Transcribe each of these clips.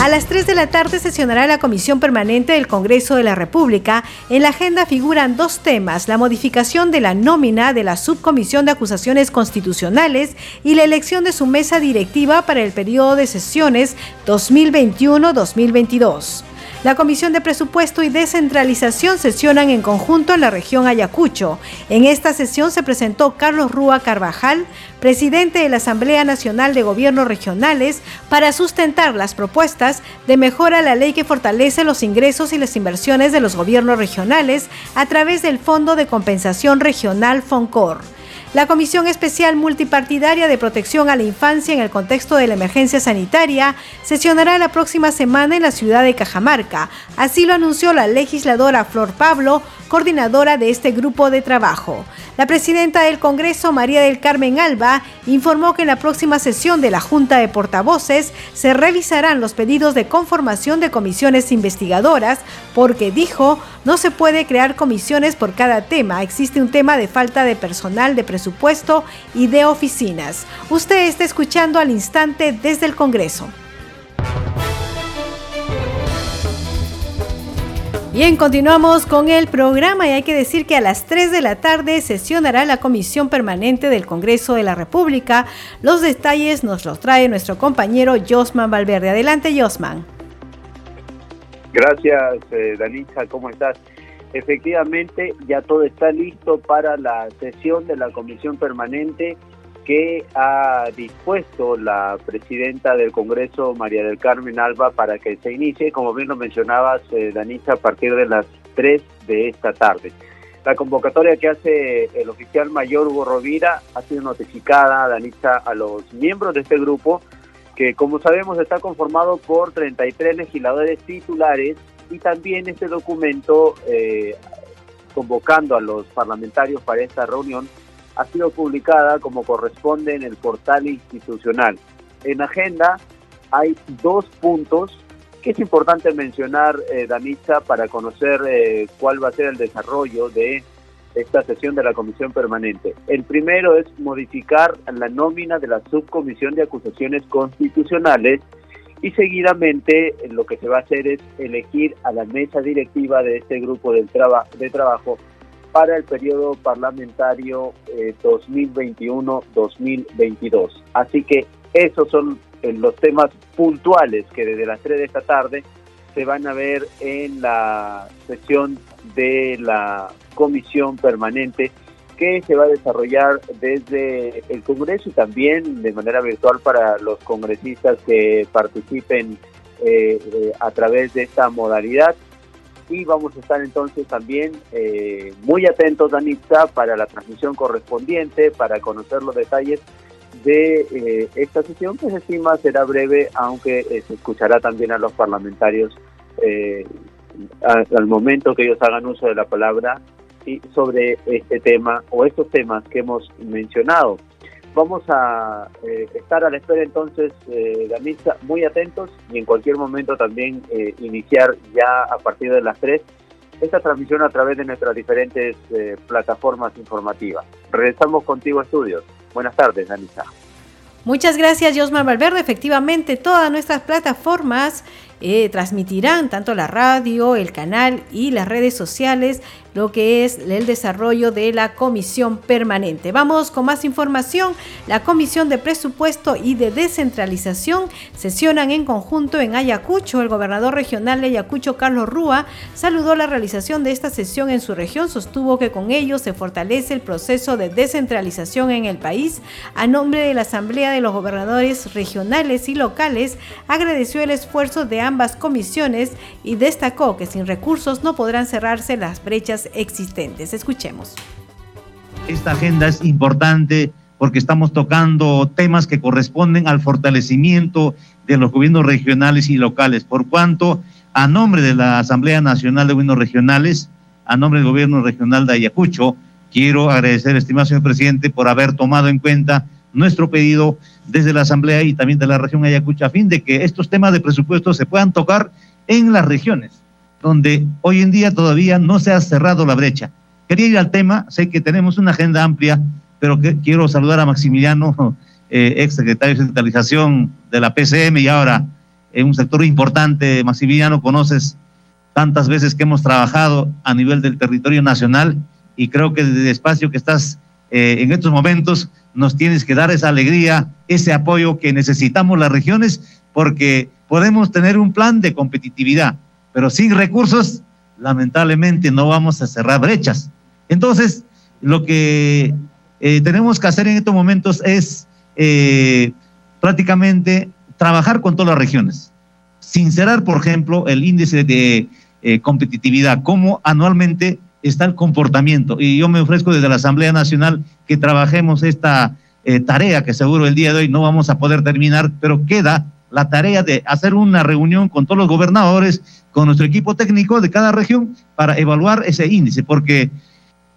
A las 3 de la tarde sesionará la Comisión Permanente del Congreso de la República. En la agenda figuran dos temas, la modificación de la nómina de la Subcomisión de Acusaciones Constitucionales y la elección de su mesa directiva para el periodo de sesiones 2021-2022. La Comisión de Presupuesto y Descentralización sesionan en conjunto en la región Ayacucho. En esta sesión se presentó Carlos Rúa Carvajal, presidente de la Asamblea Nacional de Gobiernos Regionales, para sustentar las propuestas de mejora a la ley que fortalece los ingresos y las inversiones de los gobiernos regionales a través del Fondo de Compensación Regional FONCOR. La Comisión Especial Multipartidaria de Protección a la Infancia en el contexto de la emergencia sanitaria sesionará la próxima semana en la ciudad de Cajamarca. Así lo anunció la legisladora Flor Pablo, coordinadora de este grupo de trabajo. La presidenta del Congreso, María del Carmen Alba, informó que en la próxima sesión de la Junta de Portavoces se revisarán los pedidos de conformación de comisiones investigadoras porque dijo no se puede crear comisiones por cada tema, existe un tema de falta de personal, de presupuesto y de oficinas. Usted está escuchando al instante desde el Congreso. Bien, continuamos con el programa y hay que decir que a las 3 de la tarde sesionará la Comisión Permanente del Congreso de la República. Los detalles nos los trae nuestro compañero Josman Valverde. Adelante, Josman. Gracias, eh, ¿cómo estás? Efectivamente, ya todo está listo para la sesión de la Comisión Permanente que ha dispuesto la presidenta del Congreso, María del Carmen Alba, para que se inicie, como bien lo mencionabas, eh, Danisa, a partir de las 3 de esta tarde. La convocatoria que hace el oficial mayor Hugo Rovira ha sido notificada, Danisa, a los miembros de este grupo, que como sabemos está conformado por 33 legisladores titulares y también este documento, eh, convocando a los parlamentarios para esta reunión, ha sido publicada como corresponde en el portal institucional. En agenda hay dos puntos que es importante mencionar, eh, Danitza, para conocer eh, cuál va a ser el desarrollo de esta sesión de la Comisión Permanente. El primero es modificar la nómina de la Subcomisión de Acusaciones Constitucionales y seguidamente lo que se va a hacer es elegir a la mesa directiva de este grupo de trabajo para el periodo parlamentario 2021-2022. Eh, Así que esos son eh, los temas puntuales que desde las 3 de esta tarde se van a ver en la sesión de la comisión permanente que se va a desarrollar desde el Congreso y también de manera virtual para los congresistas que participen eh, a través de esta modalidad. Y vamos a estar entonces también eh, muy atentos, Danitza, para la transmisión correspondiente, para conocer los detalles de eh, esta sesión que se estima será breve, aunque eh, se escuchará también a los parlamentarios al momento que ellos hagan uso de la palabra sobre este tema o estos temas que hemos mencionado. Vamos a eh, estar a la espera entonces, eh, muy atentos y en cualquier momento también eh, iniciar ya a partir de las 3 esta transmisión a través de nuestras diferentes eh, plataformas informativas. Regresamos contigo estudios. Buenas tardes, Danisa. Muchas gracias, Josmar Valverde. Efectivamente, todas nuestras plataformas transmitirán tanto la radio, el canal y las redes sociales lo que es el desarrollo de la comisión permanente. Vamos con más información. La Comisión de Presupuesto y de Descentralización sesionan en conjunto en Ayacucho. El gobernador regional de Ayacucho, Carlos Rúa, saludó la realización de esta sesión en su región. Sostuvo que con ello se fortalece el proceso de descentralización en el país. A nombre de la Asamblea de los Gobernadores Regionales y Locales, agradeció el esfuerzo de ambas comisiones y destacó que sin recursos no podrán cerrarse las brechas existentes. Escuchemos. Esta agenda es importante porque estamos tocando temas que corresponden al fortalecimiento de los gobiernos regionales y locales, por cuanto a nombre de la Asamblea Nacional de Gobiernos Regionales a nombre del gobierno regional de Ayacucho, quiero agradecer, estimado señor presidente, por haber tomado en cuenta nuestro pedido desde la Asamblea y también de la región Ayacucho a fin de que estos temas de presupuesto se puedan tocar en las regiones, donde hoy en día todavía no se ha cerrado la brecha. Quería ir al tema, sé que tenemos una agenda amplia, pero que, quiero saludar a Maximiliano, eh, ex secretario de centralización de la PCM y ahora en un sector importante. Maximiliano, conoces tantas veces que hemos trabajado a nivel del territorio nacional y creo que desde el espacio que estás eh, en estos momentos nos tienes que dar esa alegría, ese apoyo que necesitamos las regiones, porque podemos tener un plan de competitividad, pero sin recursos, lamentablemente no vamos a cerrar brechas. Entonces, lo que eh, tenemos que hacer en estos momentos es eh, prácticamente trabajar con todas las regiones. Sincerar, por ejemplo, el índice de eh, competitividad, cómo anualmente está el comportamiento. Y yo me ofrezco desde la Asamblea Nacional que trabajemos esta tarea que seguro el día de hoy no vamos a poder terminar, pero queda la tarea de hacer una reunión con todos los gobernadores, con nuestro equipo técnico de cada región para evaluar ese índice, porque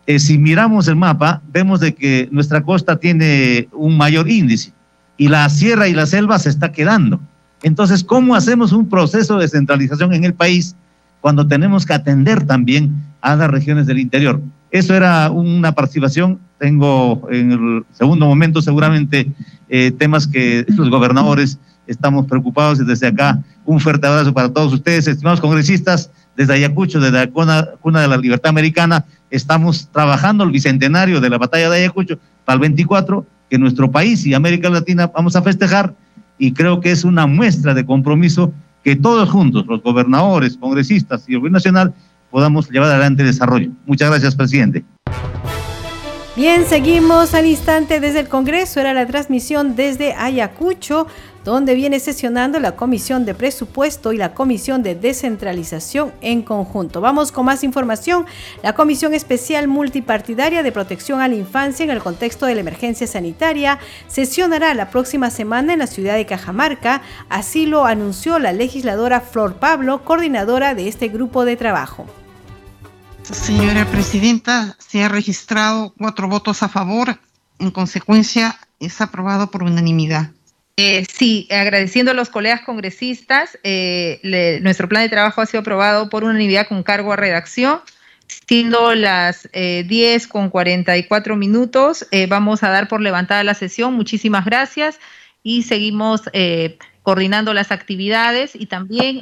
eh, si miramos el mapa, vemos de que nuestra costa tiene un mayor índice y la sierra y la selva se está quedando. Entonces, ¿cómo hacemos un proceso de centralización en el país cuando tenemos que atender también a las regiones del interior. Eso era una participación. Tengo en el segundo momento seguramente eh, temas que los gobernadores estamos preocupados y desde acá un fuerte abrazo para todos ustedes, estimados congresistas, desde Ayacucho, desde la cuna, de la libertad americana, estamos trabajando el bicentenario de la batalla de Ayacucho para el 24, que nuestro país y América Latina vamos a festejar y creo que es una muestra de compromiso que todos juntos, los gobernadores, congresistas y el gobierno nacional, podamos llevar adelante el desarrollo. Muchas gracias, presidente. Bien, seguimos al instante desde el Congreso. Era la transmisión desde Ayacucho, donde viene sesionando la Comisión de Presupuesto y la Comisión de Descentralización en conjunto. Vamos con más información. La Comisión Especial Multipartidaria de Protección a la Infancia en el contexto de la emergencia sanitaria sesionará la próxima semana en la ciudad de Cajamarca. Así lo anunció la legisladora Flor Pablo, coordinadora de este grupo de trabajo. Señora Presidenta, se ha registrado cuatro votos a favor. En consecuencia, es aprobado por unanimidad. Eh, sí, agradeciendo a los colegas congresistas, eh, nuestro plan de trabajo ha sido aprobado por unanimidad con cargo a redacción. Siendo las eh, 10 con 44 minutos, eh, vamos a dar por levantada la sesión. Muchísimas gracias y seguimos eh, coordinando las actividades y también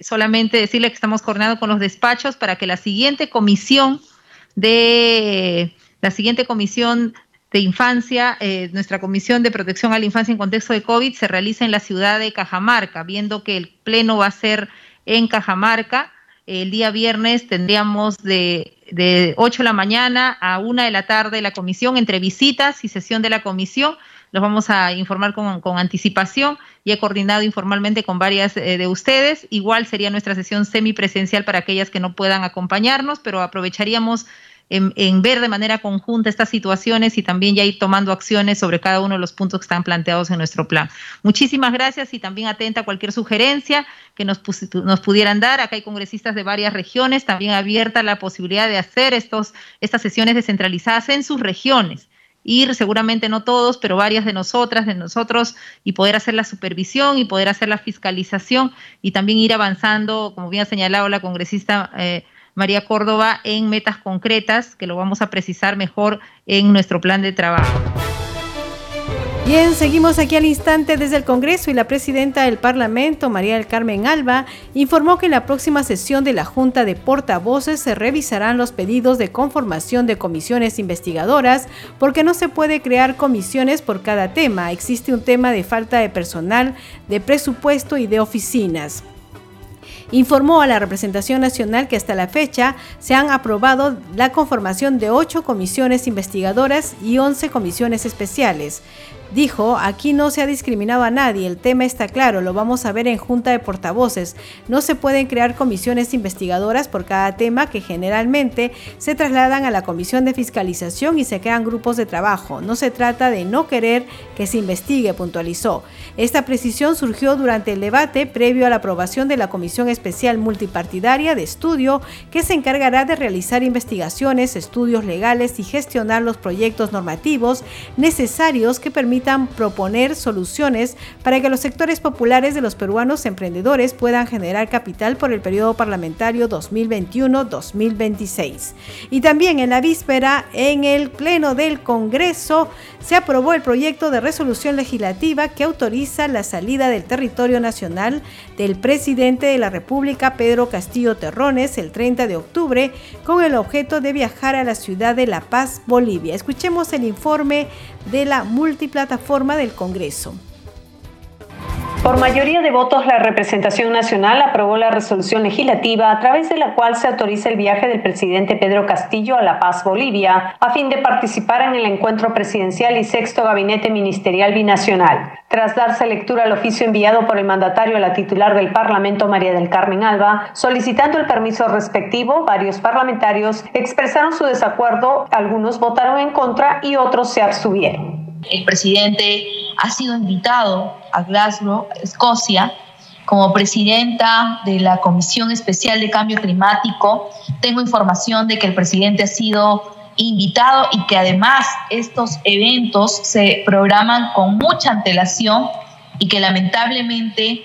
solamente decirle que estamos coordinando con los despachos para que la siguiente comisión de la siguiente comisión de infancia, eh, nuestra comisión de protección a la infancia en contexto de COVID se realice en la ciudad de Cajamarca, viendo que el pleno va a ser en Cajamarca. El día viernes tendríamos de, de 8 de la mañana a 1 de la tarde la comisión entre visitas y sesión de la comisión los vamos a informar con, con anticipación y he coordinado informalmente con varias eh, de ustedes. Igual sería nuestra sesión semipresencial para aquellas que no puedan acompañarnos, pero aprovecharíamos en, ver de manera conjunta estas situaciones y también ya ir tomando acciones sobre cada uno de los puntos que están planteados en nuestro plan. Muchísimas gracias y también atenta a cualquier sugerencia que nos, nos pudieran dar. Acá hay congresistas de varias regiones, también abierta la posibilidad de hacer estos, estas sesiones descentralizadas en sus regiones ir, seguramente no todos, pero varias de nosotras, de nosotros, y poder hacer la supervisión y poder hacer la fiscalización y también ir avanzando, como bien ha señalado la congresista eh, María Córdoba, en metas concretas, que lo vamos a precisar mejor en nuestro plan de trabajo. Bien, seguimos aquí al instante desde el Congreso y la presidenta del Parlamento, María del Carmen Alba, informó que en la próxima sesión de la Junta de Portavoces se revisarán los pedidos de conformación de comisiones investigadoras porque no se puede crear comisiones por cada tema. Existe un tema de falta de personal, de presupuesto y de oficinas informó a la representación nacional que hasta la fecha se han aprobado la conformación de ocho comisiones investigadoras y once comisiones especiales Dijo, aquí no se ha discriminado a nadie, el tema está claro, lo vamos a ver en junta de portavoces. No se pueden crear comisiones investigadoras por cada tema que generalmente se trasladan a la comisión de fiscalización y se crean grupos de trabajo. No se trata de no querer que se investigue, puntualizó. Esta precisión surgió durante el debate previo a la aprobación de la Comisión Especial Multipartidaria de Estudio que se encargará de realizar investigaciones, estudios legales y gestionar los proyectos normativos necesarios que permitan proponer soluciones para que los sectores populares de los peruanos emprendedores puedan generar capital por el periodo parlamentario 2021-2026. Y también en la víspera, en el Pleno del Congreso, se aprobó el proyecto de resolución legislativa que autoriza la salida del territorio nacional del presidente de la República, Pedro Castillo Terrones, el 30 de octubre, con el objeto de viajar a la ciudad de La Paz, Bolivia. Escuchemos el informe de la multiplataforma del Congreso. Por mayoría de votos, la representación nacional aprobó la resolución legislativa a través de la cual se autoriza el viaje del presidente Pedro Castillo a La Paz, Bolivia, a fin de participar en el encuentro presidencial y sexto gabinete ministerial binacional. Tras darse lectura al oficio enviado por el mandatario a la titular del Parlamento, María del Carmen Alba, solicitando el permiso respectivo, varios parlamentarios expresaron su desacuerdo, algunos votaron en contra y otros se abstuvieron. El presidente ha sido invitado a Glasgow, Escocia, como presidenta de la Comisión Especial de Cambio Climático. Tengo información de que el presidente ha sido invitado y que además estos eventos se programan con mucha antelación y que lamentablemente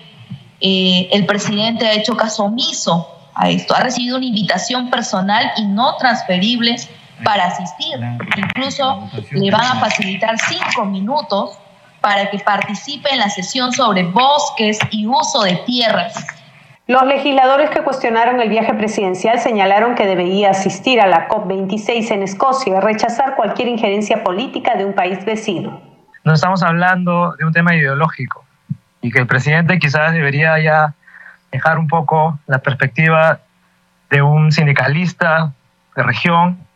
eh, el presidente ha hecho caso omiso a esto. Ha recibido una invitación personal y no transferible para asistir. Incluso le van a facilitar cinco minutos para que participe en la sesión sobre bosques y uso de tierras. Los legisladores que cuestionaron el viaje presidencial señalaron que debería asistir a la COP26 en Escocia y rechazar cualquier injerencia política de un país vecino. No estamos hablando de un tema ideológico y que el presidente quizás debería ya dejar un poco la perspectiva de un sindicalista de región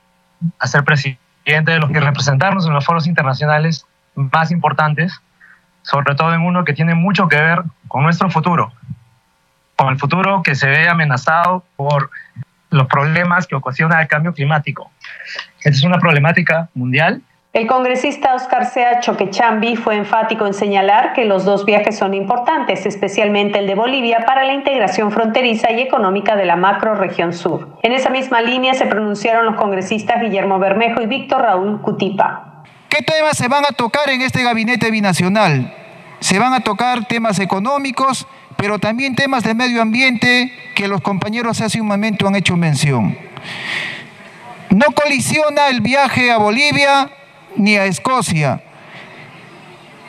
a ser presidente de los que representarnos en los foros internacionales más importantes, sobre todo en uno que tiene mucho que ver con nuestro futuro, con el futuro que se ve amenazado por los problemas que ocasiona el cambio climático. Esta es una problemática mundial. El congresista Oscar Sea Choquechambi fue enfático en señalar que los dos viajes son importantes, especialmente el de Bolivia, para la integración fronteriza y económica de la macro región sur. En esa misma línea se pronunciaron los congresistas Guillermo Bermejo y Víctor Raúl Cutipa. ¿Qué temas se van a tocar en este gabinete binacional? Se van a tocar temas económicos, pero también temas de medio ambiente que los compañeros hace un momento han hecho mención. No colisiona el viaje a Bolivia ni a Escocia,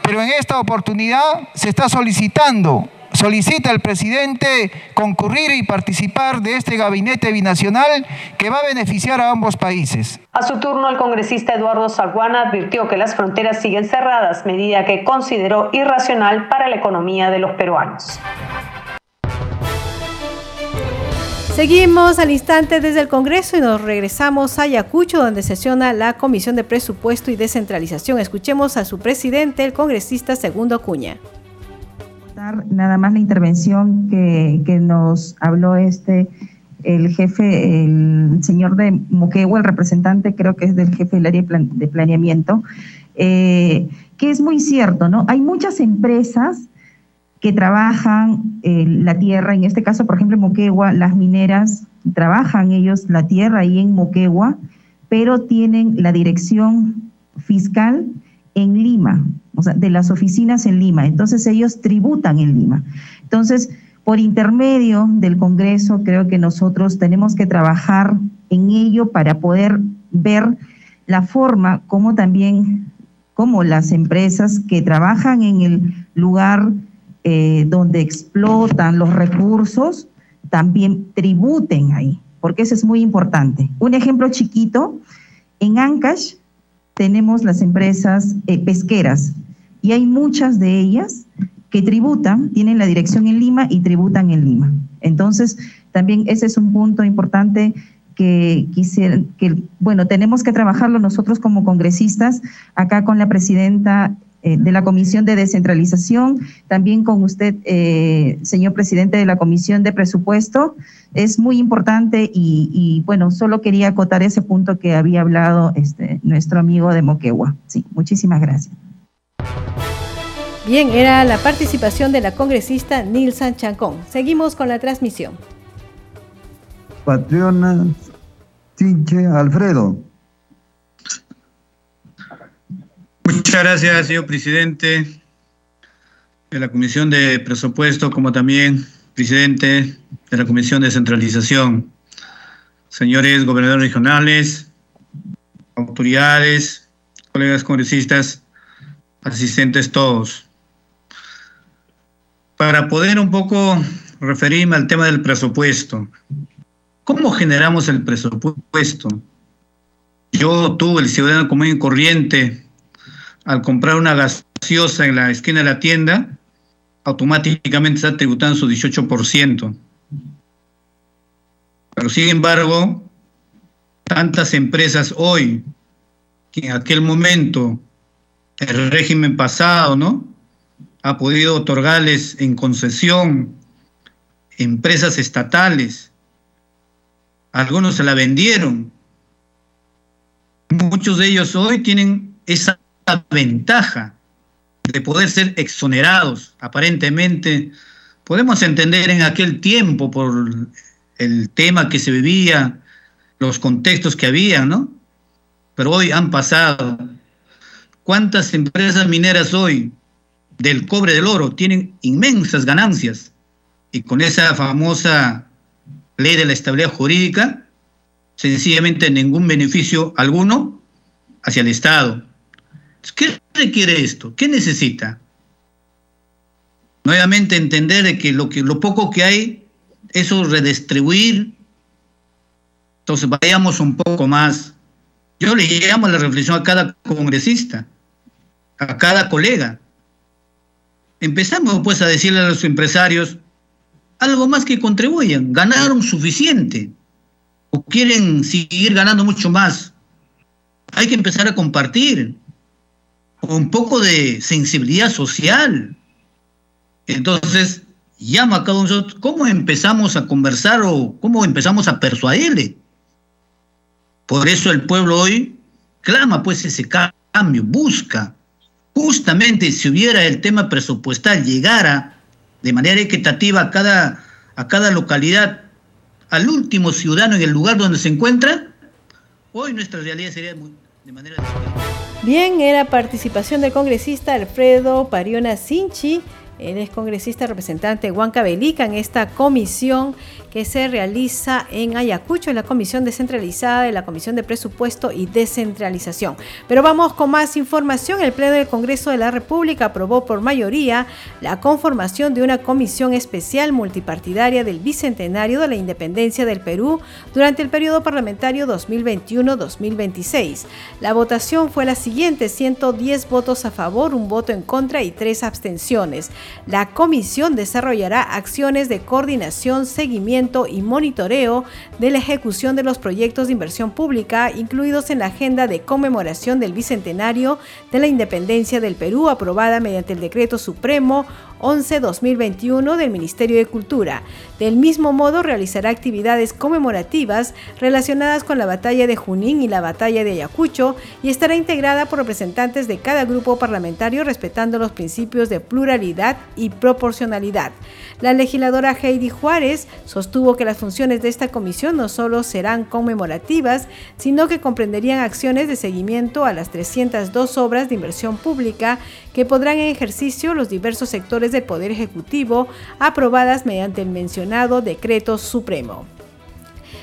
pero en esta oportunidad se está solicitando solicita al presidente concurrir y participar de este gabinete binacional que va a beneficiar a ambos países. A su turno, el congresista Eduardo Salguana advirtió que las fronteras siguen cerradas, medida que consideró irracional para la economía de los peruanos. Seguimos al instante desde el Congreso y nos regresamos a Ayacucho, donde sesiona la Comisión de Presupuesto y Descentralización. Escuchemos a su presidente, el congresista Segundo Cuña nada más la intervención que, nos habló este el jefe, el señor de Moquegua, el representante creo que es del jefe del área de planeamiento, eh, que es muy cierto, ¿no? Hay muchas empresas que trabajan eh, la tierra, en este caso, por ejemplo, en Moquegua, las mineras trabajan ellos la tierra ahí en Moquegua, pero tienen la dirección fiscal en Lima, o sea, de las oficinas en Lima. Entonces ellos tributan en Lima. Entonces, por intermedio del Congreso, creo que nosotros tenemos que trabajar en ello para poder ver la forma como también, como las empresas que trabajan en el lugar eh, donde explotan los recursos, también tributen ahí, porque eso es muy importante. Un ejemplo chiquito, en Ancash tenemos las empresas eh, pesqueras y hay muchas de ellas que tributan, tienen la dirección en Lima y tributan en Lima. Entonces, también ese es un punto importante que que, bueno, tenemos que trabajarlo nosotros como congresistas, acá con la presidenta eh, de la Comisión de Descentralización, también con usted, eh, señor presidente de la Comisión de Presupuesto. Es muy importante y, bueno, solo quería acotar ese punto que había hablado este, nuestro amigo de Moquegua. Sí, muchísimas gracias. Bien, era la participación de la congresista Nilsan Chancón. Seguimos con la transmisión. Patriona Tinche Alfredo. Muchas gracias, señor presidente de la Comisión de Presupuesto, como también presidente de la Comisión de Centralización. Señores gobernadores regionales, autoridades, colegas congresistas, asistentes todos. Para poder un poco referirme al tema del presupuesto. ¿Cómo generamos el presupuesto? Yo, tú, el ciudadano común y corriente, al comprar una gaseosa en la esquina de la tienda, automáticamente está tributando su 18%. Pero sin embargo, tantas empresas hoy, que en aquel momento, el régimen pasado, ¿no? Ha podido otorgarles en concesión empresas estatales. Algunos se la vendieron. Muchos de ellos hoy tienen esa ventaja de poder ser exonerados, aparentemente, podemos entender en aquel tiempo por el tema que se vivía, los contextos que había, ¿no? Pero hoy han pasado. ¿Cuántas empresas mineras hoy del cobre del oro tienen inmensas ganancias? Y con esa famosa ley de la estabilidad jurídica, sencillamente ningún beneficio alguno hacia el Estado. ¿Qué requiere esto? ¿Qué necesita? Nuevamente entender que lo, que lo poco que hay, eso redistribuir. Entonces vayamos un poco más. Yo le llamo la reflexión a cada congresista, a cada colega. Empezamos pues a decirle a los empresarios algo más que contribuyan. Ganaron suficiente o quieren seguir ganando mucho más. Hay que empezar a compartir un poco de sensibilidad social. Entonces, llama a cada uno de nosotros, ¿cómo empezamos a conversar o cómo empezamos a persuadirle? Por eso el pueblo hoy clama pues ese cambio, busca. Justamente si hubiera el tema presupuestal, llegara de manera equitativa a cada, a cada localidad, al último ciudadano en el lugar donde se encuentra, hoy nuestra realidad sería de manera Bien, era participación del congresista Alfredo Pariona Sinchi él es congresista representante de Huancavelica en esta comisión que se realiza en Ayacucho, en la comisión descentralizada de la Comisión de Presupuesto y Descentralización. Pero vamos con más información. El Pleno del Congreso de la República aprobó por mayoría la conformación de una comisión especial multipartidaria del Bicentenario de la Independencia del Perú durante el periodo parlamentario 2021-2026. La votación fue la siguiente, 110 votos a favor, un voto en contra y tres abstenciones. La comisión desarrollará acciones de coordinación, seguimiento y monitoreo de la ejecución de los proyectos de inversión pública incluidos en la agenda de conmemoración del Bicentenario de la Independencia del Perú aprobada mediante el Decreto Supremo 11-2021 del Ministerio de Cultura. Del mismo modo, realizará actividades conmemorativas relacionadas con la batalla de Junín y la batalla de Ayacucho y estará integrada por representantes de cada grupo parlamentario respetando los principios de pluralidad y proporcionalidad. La legisladora Heidi Juárez sostuvo que las funciones de esta comisión no solo serán conmemorativas, sino que comprenderían acciones de seguimiento a las 302 obras de inversión pública que podrán en ejercicio los diversos sectores del Poder Ejecutivo aprobadas mediante el mencionado decreto supremo.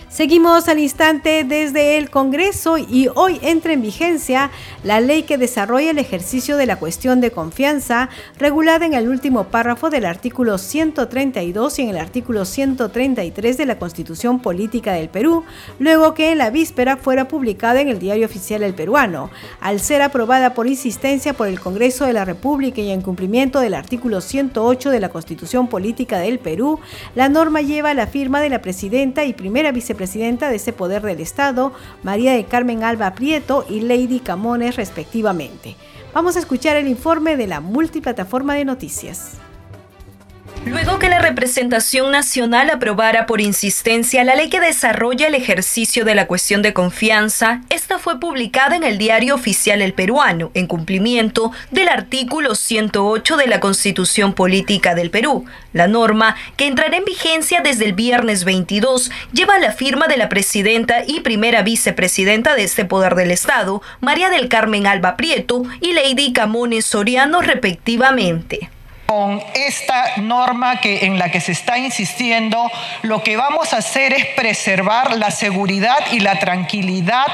Seguimos al instante desde el Congreso y hoy entra en vigencia la ley que desarrolla el ejercicio de la cuestión de confianza regulada en el último párrafo del artículo 132 y en el artículo 133 de la Constitución Política del Perú, luego que en la víspera fuera publicada en el Diario Oficial El Peruano. Al ser aprobada por insistencia por el Congreso de la República y en cumplimiento del artículo 108 de la Constitución Política del Perú, la norma lleva la firma de la presidenta y primera vicepresidenta vicepresidenta de ese poder del Estado, María de Carmen Alba Prieto y Lady Camones respectivamente. Vamos a escuchar el informe de la multiplataforma de noticias. Luego que la representación nacional aprobara por insistencia la ley que desarrolla el ejercicio de la cuestión de confianza, esta fue publicada en el diario oficial El Peruano, en cumplimiento del artículo 108 de la Constitución Política del Perú. La norma, que entrará en vigencia desde el viernes 22, lleva la firma de la presidenta y primera vicepresidenta de este poder del Estado, María del Carmen Alba Prieto y Lady Camones Soriano, respectivamente con esta norma que en la que se está insistiendo, lo que vamos a hacer es preservar la seguridad y la tranquilidad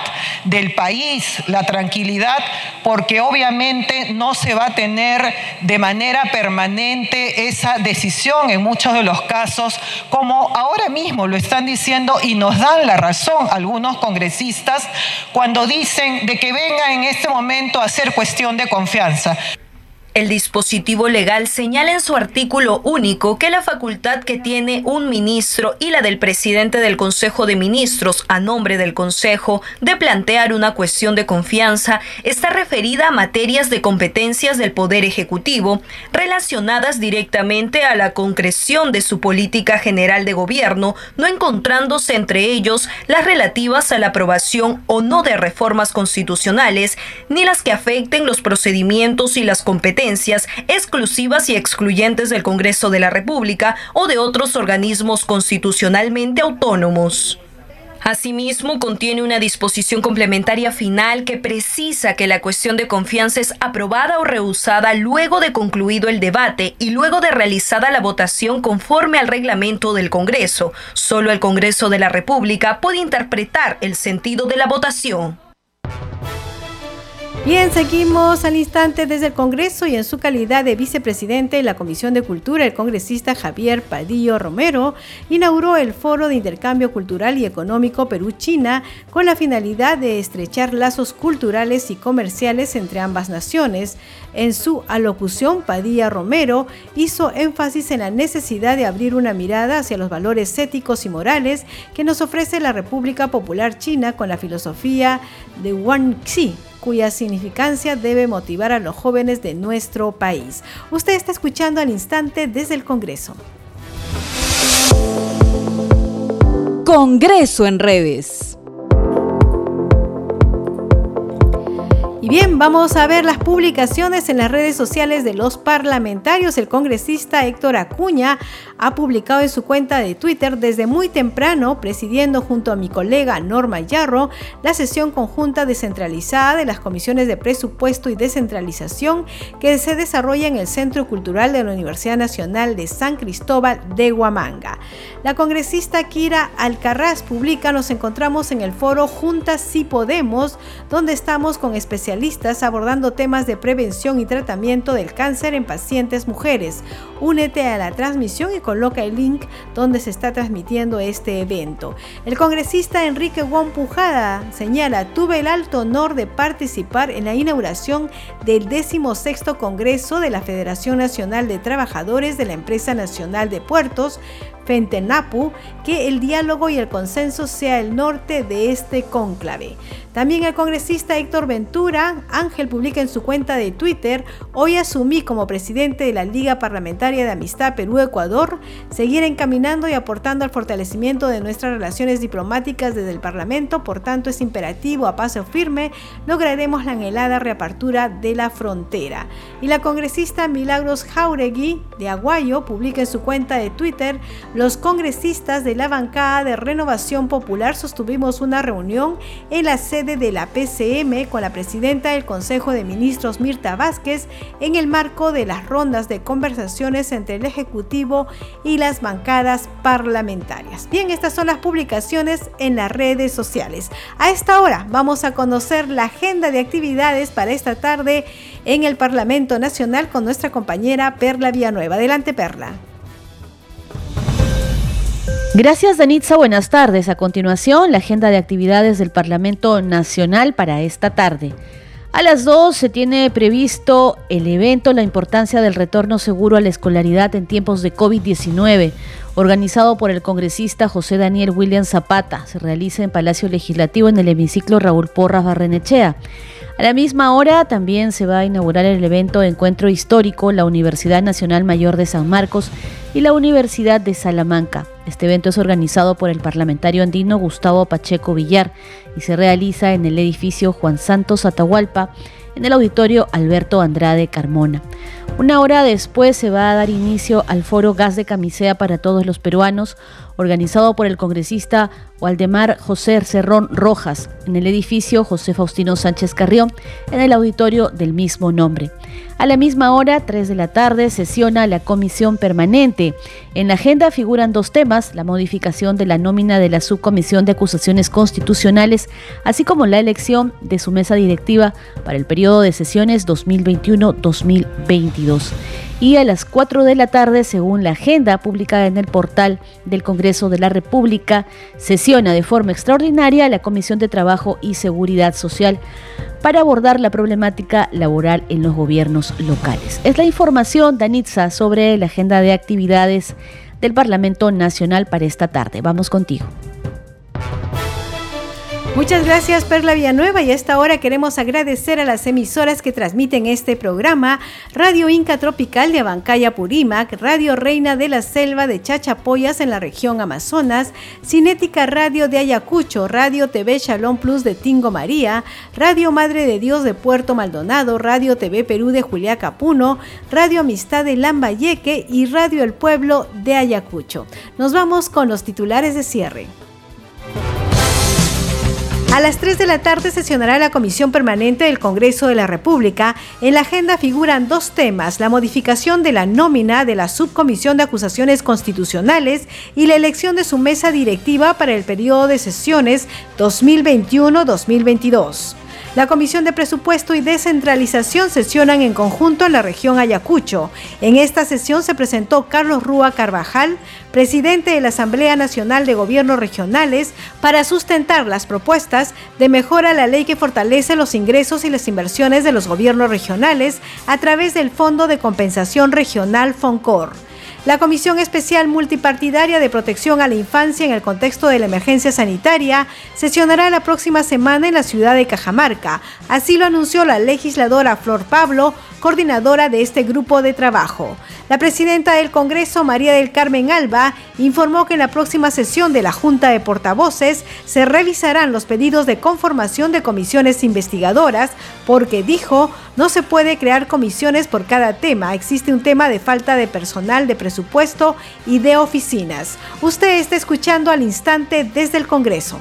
del país, la tranquilidad porque obviamente no se va a tener de manera permanente esa decisión en muchos de los casos, como ahora mismo lo están diciendo y nos dan la razón algunos congresistas cuando dicen de que venga en este momento a ser cuestión de confianza. El dispositivo legal señala en su artículo único que la facultad que tiene un ministro y la del presidente del Consejo de Ministros a nombre del Consejo de plantear una cuestión de confianza está referida a materias de competencias del Poder Ejecutivo relacionadas directamente a la concreción de su política general de gobierno, no encontrándose entre ellos las relativas a la aprobación o no de reformas constitucionales, ni las que afecten los procedimientos y las competencias exclusivas y excluyentes del Congreso de la República o de otros organismos constitucionalmente autónomos. Asimismo, contiene una disposición complementaria final que precisa que la cuestión de confianza es aprobada o rehusada luego de concluido el debate y luego de realizada la votación conforme al reglamento del Congreso. Solo el Congreso de la República puede interpretar el sentido de la votación. Bien, seguimos al instante desde el Congreso y en su calidad de vicepresidente de la Comisión de Cultura, el congresista Javier Padillo Romero inauguró el Foro de Intercambio Cultural y Económico Perú-China con la finalidad de estrechar lazos culturales y comerciales entre ambas naciones. En su alocución, Padilla Romero hizo énfasis en la necesidad de abrir una mirada hacia los valores éticos y morales que nos ofrece la República Popular China con la filosofía de Wang Xi cuya significancia debe motivar a los jóvenes de nuestro país. Usted está escuchando al instante desde el Congreso. Congreso en redes. Y bien, vamos a ver las publicaciones en las redes sociales de los parlamentarios. El congresista Héctor Acuña ha publicado en su cuenta de Twitter desde muy temprano, presidiendo junto a mi colega Norma Yarro, la sesión conjunta descentralizada de las comisiones de presupuesto y descentralización que se desarrolla en el Centro Cultural de la Universidad Nacional de San Cristóbal de Huamanga. La congresista Kira Alcarraz publica, nos encontramos en el foro Juntas Si Podemos, donde estamos con especialistas abordando temas de prevención y tratamiento del cáncer en pacientes mujeres. Únete a la transmisión y coloca el link donde se está transmitiendo este evento. El congresista Enrique Wong Pujada señala, tuve el alto honor de participar en la inauguración del 16 Congreso de la Federación Nacional de Trabajadores de la Empresa Nacional de Puertos, Fentenapu, que el diálogo y el consenso sea el norte de este cónclave. También el congresista Héctor Ventura, Ángel publica en su cuenta de Twitter, hoy asumí como presidente de la Liga Parlamentaria de Amistad Perú-Ecuador, seguir encaminando y aportando al fortalecimiento de nuestras relaciones diplomáticas desde el Parlamento, por tanto es imperativo a paso firme, lograremos la anhelada reapertura de la frontera. Y la congresista Milagros Jauregui de Aguayo publica en su cuenta de Twitter, los congresistas de la bancada de Renovación Popular sostuvimos una reunión en la sede de la PCM con la presidenta del Consejo de Ministros Mirta Vázquez en el marco de las rondas de conversaciones entre el Ejecutivo y las bancadas parlamentarias. Bien, estas son las publicaciones en las redes sociales. A esta hora vamos a conocer la agenda de actividades para esta tarde en el Parlamento Nacional con nuestra compañera Perla Villanueva. Adelante, Perla. Gracias, Danitza. Buenas tardes. A continuación, la agenda de actividades del Parlamento Nacional para esta tarde. A las 2 se tiene previsto el evento La importancia del retorno seguro a la escolaridad en tiempos de COVID-19, organizado por el congresista José Daniel William Zapata. Se realiza en Palacio Legislativo en el hemiciclo Raúl Porras Barrenechea. A la misma hora también se va a inaugurar el evento Encuentro Histórico, la Universidad Nacional Mayor de San Marcos y la Universidad de Salamanca. Este evento es organizado por el parlamentario andino Gustavo Pacheco Villar y se realiza en el edificio Juan Santos Atahualpa, en el auditorio Alberto Andrade Carmona. Una hora después se va a dar inicio al foro Gas de Camisea para todos los peruanos, organizado por el congresista Waldemar José Cerrón Rojas, en el edificio José Faustino Sánchez Carrión, en el auditorio del mismo nombre. A la misma hora, 3 de la tarde, sesiona la comisión permanente. En la agenda figuran dos temas, la modificación de la nómina de la subcomisión de acusaciones constitucionales, así como la elección de su mesa directiva para el periodo de sesiones 2021-2022 y a las 4 de la tarde, según la agenda publicada en el portal del Congreso de la República, sesiona de forma extraordinaria la Comisión de Trabajo y Seguridad Social para abordar la problemática laboral en los gobiernos locales. Es la información, Danitza, sobre la agenda de actividades del Parlamento Nacional para esta tarde. Vamos contigo. Muchas gracias Perla Villanueva y a esta hora queremos agradecer a las emisoras que transmiten este programa, Radio Inca Tropical de Abancaya Purímac, Radio Reina de la Selva de Chachapoyas en la región Amazonas, Cinética Radio de Ayacucho, Radio TV Shalom Plus de Tingo María, Radio Madre de Dios de Puerto Maldonado, Radio TV Perú de Julia Capuno, Radio Amistad de Lambayeque y Radio El Pueblo de Ayacucho. Nos vamos con los titulares de cierre. A las 3 de la tarde sesionará la Comisión Permanente del Congreso de la República. En la agenda figuran dos temas, la modificación de la nómina de la Subcomisión de Acusaciones Constitucionales y la elección de su mesa directiva para el periodo de sesiones 2021-2022. La Comisión de Presupuesto y Descentralización sesionan en conjunto en la región Ayacucho. En esta sesión se presentó Carlos Rúa Carvajal, presidente de la Asamblea Nacional de Gobiernos Regionales, para sustentar las propuestas de mejora a la ley que fortalece los ingresos y las inversiones de los gobiernos regionales a través del Fondo de Compensación Regional FONCOR. La Comisión Especial Multipartidaria de Protección a la Infancia en el contexto de la emergencia sanitaria sesionará la próxima semana en la ciudad de Cajamarca. Así lo anunció la legisladora Flor Pablo, coordinadora de este grupo de trabajo. La presidenta del Congreso, María del Carmen Alba, informó que en la próxima sesión de la Junta de Portavoces se revisarán los pedidos de conformación de comisiones investigadoras porque dijo no se puede crear comisiones por cada tema, existe un tema de falta de personal de presupuesto y de oficinas. Usted está escuchando al instante desde el Congreso.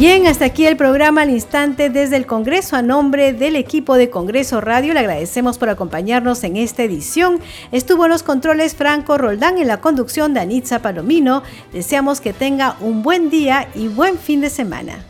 Bien, hasta aquí el programa al instante desde el Congreso. A nombre del equipo de Congreso Radio, le agradecemos por acompañarnos en esta edición. Estuvo en los controles Franco Roldán, en la conducción de Anitza Palomino. Deseamos que tenga un buen día y buen fin de semana.